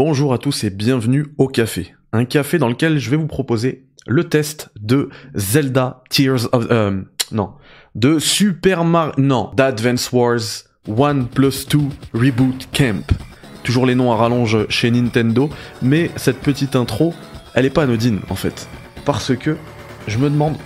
Bonjour à tous et bienvenue au café. Un café dans lequel je vais vous proposer le test de Zelda Tears of... Euh, non. De Super Mario... Non. D'Advance Wars 1 plus 2 Reboot Camp. Toujours les noms à rallonge chez Nintendo, mais cette petite intro, elle est pas anodine en fait. Parce que je me demande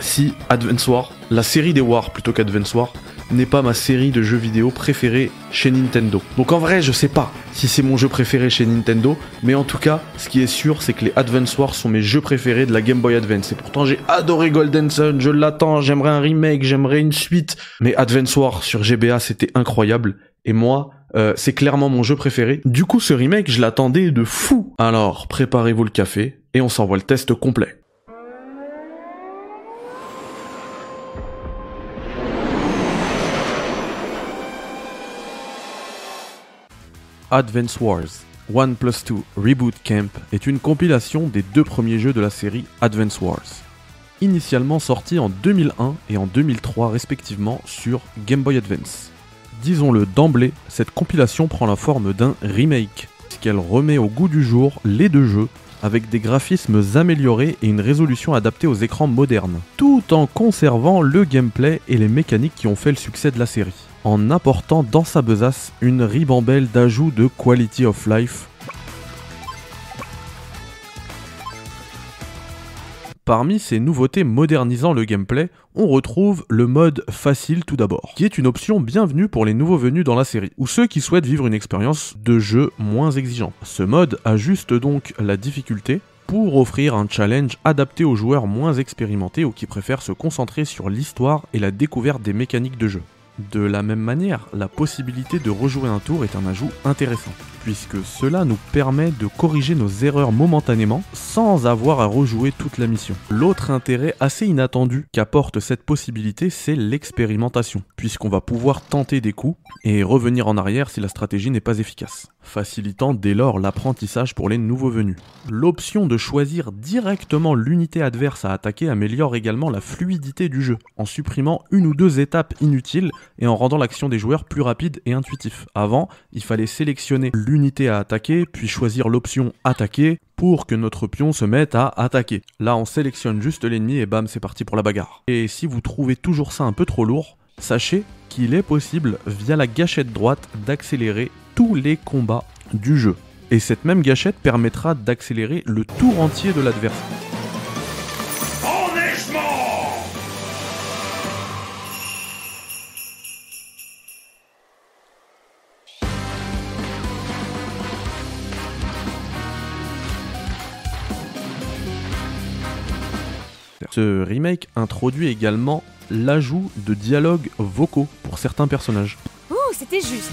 si Advance War, la série des Wars plutôt qu'Advance War, n'est pas ma série de jeux vidéo préférée chez Nintendo. Donc en vrai, je sais pas si c'est mon jeu préféré chez Nintendo, mais en tout cas, ce qui est sûr, c'est que les Advance Wars sont mes jeux préférés de la Game Boy Advance. Et pourtant, j'ai adoré Golden Sun, je l'attends, j'aimerais un remake, j'aimerais une suite. Mais Advance Wars sur GBA, c'était incroyable. Et moi, euh, c'est clairement mon jeu préféré. Du coup, ce remake, je l'attendais de fou. Alors, préparez-vous le café et on s'envoie le test complet. Advance Wars 1 plus 2 Reboot Camp est une compilation des deux premiers jeux de la série Advance Wars. Initialement sortis en 2001 et en 2003 respectivement sur Game Boy Advance. Disons-le d'emblée, cette compilation prend la forme d'un remake, puisqu'elle remet au goût du jour les deux jeux avec des graphismes améliorés et une résolution adaptée aux écrans modernes, tout en conservant le gameplay et les mécaniques qui ont fait le succès de la série en apportant dans sa besace une ribambelle d'ajouts de quality of life. Parmi ces nouveautés modernisant le gameplay, on retrouve le mode facile tout d'abord, qui est une option bienvenue pour les nouveaux venus dans la série, ou ceux qui souhaitent vivre une expérience de jeu moins exigeante. Ce mode ajuste donc la difficulté pour offrir un challenge adapté aux joueurs moins expérimentés ou qui préfèrent se concentrer sur l'histoire et la découverte des mécaniques de jeu. De la même manière, la possibilité de rejouer un tour est un ajout intéressant, puisque cela nous permet de corriger nos erreurs momentanément sans avoir à rejouer toute la mission. L'autre intérêt assez inattendu qu'apporte cette possibilité, c'est l'expérimentation, puisqu'on va pouvoir tenter des coups et revenir en arrière si la stratégie n'est pas efficace, facilitant dès lors l'apprentissage pour les nouveaux venus. L'option de choisir directement l'unité adverse à attaquer améliore également la fluidité du jeu, en supprimant une ou deux étapes inutiles et en rendant l'action des joueurs plus rapide et intuitif. Avant, il fallait sélectionner l'unité à attaquer, puis choisir l'option attaquer pour que notre pion se mette à attaquer. Là, on sélectionne juste l'ennemi et bam, c'est parti pour la bagarre. Et si vous trouvez toujours ça un peu trop lourd, sachez qu'il est possible, via la gâchette droite, d'accélérer tous les combats du jeu. Et cette même gâchette permettra d'accélérer le tour entier de l'adversaire. Ce remake introduit également l'ajout de dialogues vocaux pour certains personnages. Ouh, c'était juste.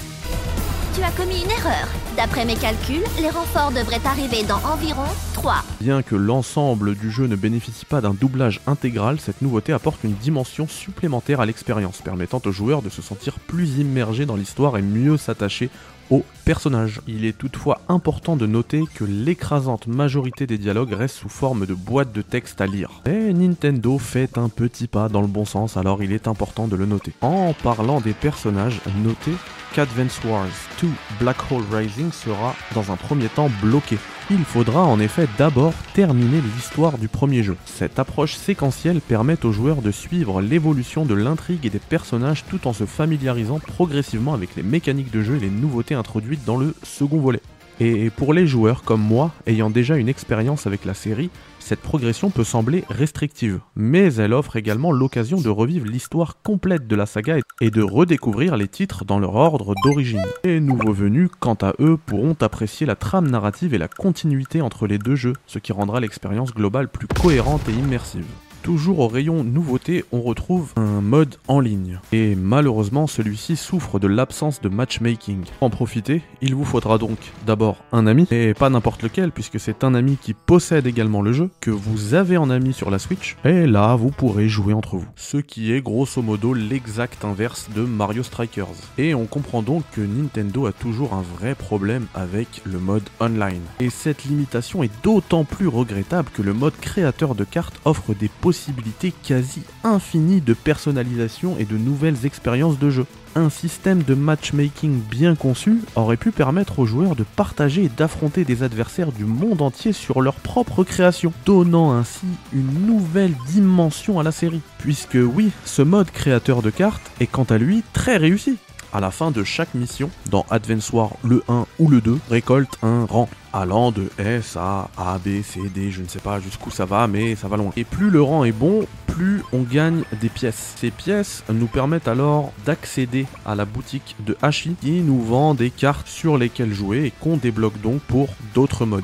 Tu as commis une erreur. D'après mes calculs, les renforts devraient arriver dans environ 3. Bien que l'ensemble du jeu ne bénéficie pas d'un doublage intégral, cette nouveauté apporte une dimension supplémentaire à l'expérience, permettant aux joueurs de se sentir plus immergés dans l'histoire et mieux s'attacher aux personnages. Il est toutefois important de noter que l'écrasante majorité des dialogues reste sous forme de boîtes de texte à lire. Et Nintendo fait un petit pas dans le bon sens, alors il est important de le noter. En parlant des personnages, notez qu'Advance Wars 2 Black Hole Rising sera dans un premier temps bloqué. Il faudra en effet d'abord terminer l'histoire du premier jeu. Cette approche séquentielle permet aux joueurs de suivre l'évolution de l'intrigue et des personnages tout en se familiarisant progressivement avec les mécaniques de jeu et les nouveautés introduites dans le second volet. Et pour les joueurs comme moi, ayant déjà une expérience avec la série, cette progression peut sembler restrictive, mais elle offre également l'occasion de revivre l'histoire complète de la saga et de redécouvrir les titres dans leur ordre d'origine. Les nouveaux venus, quant à eux, pourront apprécier la trame narrative et la continuité entre les deux jeux, ce qui rendra l'expérience globale plus cohérente et immersive. Toujours au rayon nouveauté, on retrouve un mode en ligne. Et malheureusement, celui-ci souffre de l'absence de matchmaking. Pour en profiter, il vous faudra donc d'abord un ami, et pas n'importe lequel, puisque c'est un ami qui possède également le jeu, que vous avez en ami sur la Switch, et là, vous pourrez jouer entre vous. Ce qui est grosso modo l'exact inverse de Mario Strikers. Et on comprend donc que Nintendo a toujours un vrai problème avec le mode online. Et cette limitation est d'autant plus regrettable que le mode créateur de cartes offre des possibilités possibilité quasi infinie de personnalisation et de nouvelles expériences de jeu. Un système de matchmaking bien conçu aurait pu permettre aux joueurs de partager et d'affronter des adversaires du monde entier sur leur propre création, donnant ainsi une nouvelle dimension à la série. Puisque oui, ce mode créateur de cartes est quant à lui très réussi à la fin de chaque mission, dans Advance War le 1 ou le 2, récolte un rang allant de S à A, B, C, D, je ne sais pas jusqu'où ça va, mais ça va loin. Et plus le rang est bon, plus on gagne des pièces. Ces pièces nous permettent alors d'accéder à la boutique de Hachi qui nous vend des cartes sur lesquelles jouer et qu'on débloque donc pour d'autres modes.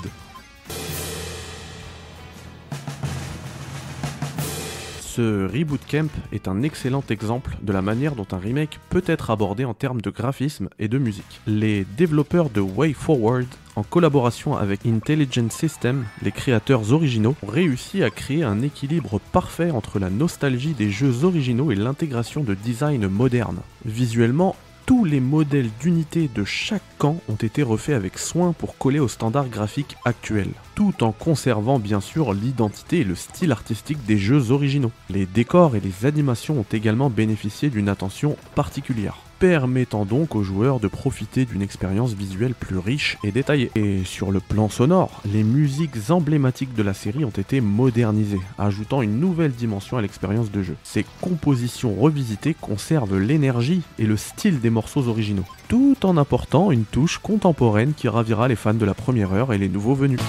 Ce Reboot Camp est un excellent exemple de la manière dont un remake peut être abordé en termes de graphisme et de musique. Les développeurs de Way Forward, en collaboration avec Intelligent System, les créateurs originaux, ont réussi à créer un équilibre parfait entre la nostalgie des jeux originaux et l'intégration de design moderne. Visuellement, tous les modèles d'unités de chaque camp ont été refaits avec soin pour coller aux standards graphiques actuels, tout en conservant bien sûr l'identité et le style artistique des jeux originaux. Les décors et les animations ont également bénéficié d'une attention particulière permettant donc aux joueurs de profiter d'une expérience visuelle plus riche et détaillée. Et sur le plan sonore, les musiques emblématiques de la série ont été modernisées, ajoutant une nouvelle dimension à l'expérience de jeu. Ces compositions revisitées conservent l'énergie et le style des morceaux originaux, tout en apportant une touche contemporaine qui ravira les fans de la première heure et les nouveaux venus.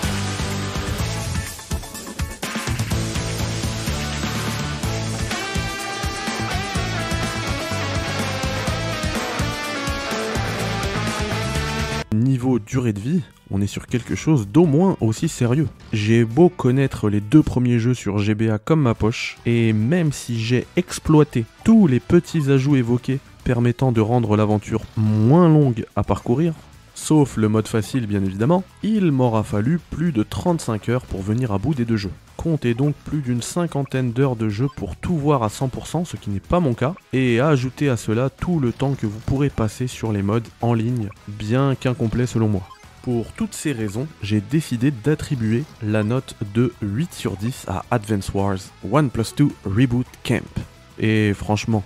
Niveau durée de vie, on est sur quelque chose d'au moins aussi sérieux. J'ai beau connaître les deux premiers jeux sur GBA comme ma poche, et même si j'ai exploité tous les petits ajouts évoqués permettant de rendre l'aventure moins longue à parcourir, sauf le mode facile bien évidemment, il m'aura fallu plus de 35 heures pour venir à bout des deux jeux. Comptez donc plus d'une cinquantaine d'heures de jeu pour tout voir à 100%, ce qui n'est pas mon cas, et ajouter à cela tout le temps que vous pourrez passer sur les modes en ligne, bien qu'incomplet selon moi. Pour toutes ces raisons, j'ai décidé d'attribuer la note de 8 sur 10 à Advance Wars 1 plus 2 Reboot Camp. Et franchement,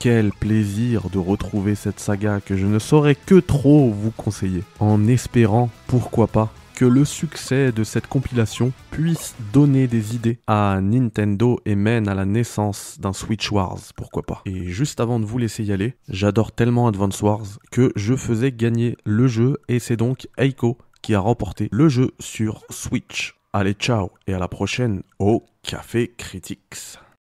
quel plaisir de retrouver cette saga que je ne saurais que trop vous conseiller, en espérant, pourquoi pas, que le succès de cette compilation puisse donner des idées à Nintendo et mène à la naissance d'un Switch Wars, pourquoi pas. Et juste avant de vous laisser y aller, j'adore tellement Advance Wars que je faisais gagner le jeu et c'est donc Eiko qui a remporté le jeu sur Switch. Allez, ciao et à la prochaine au Café Critics.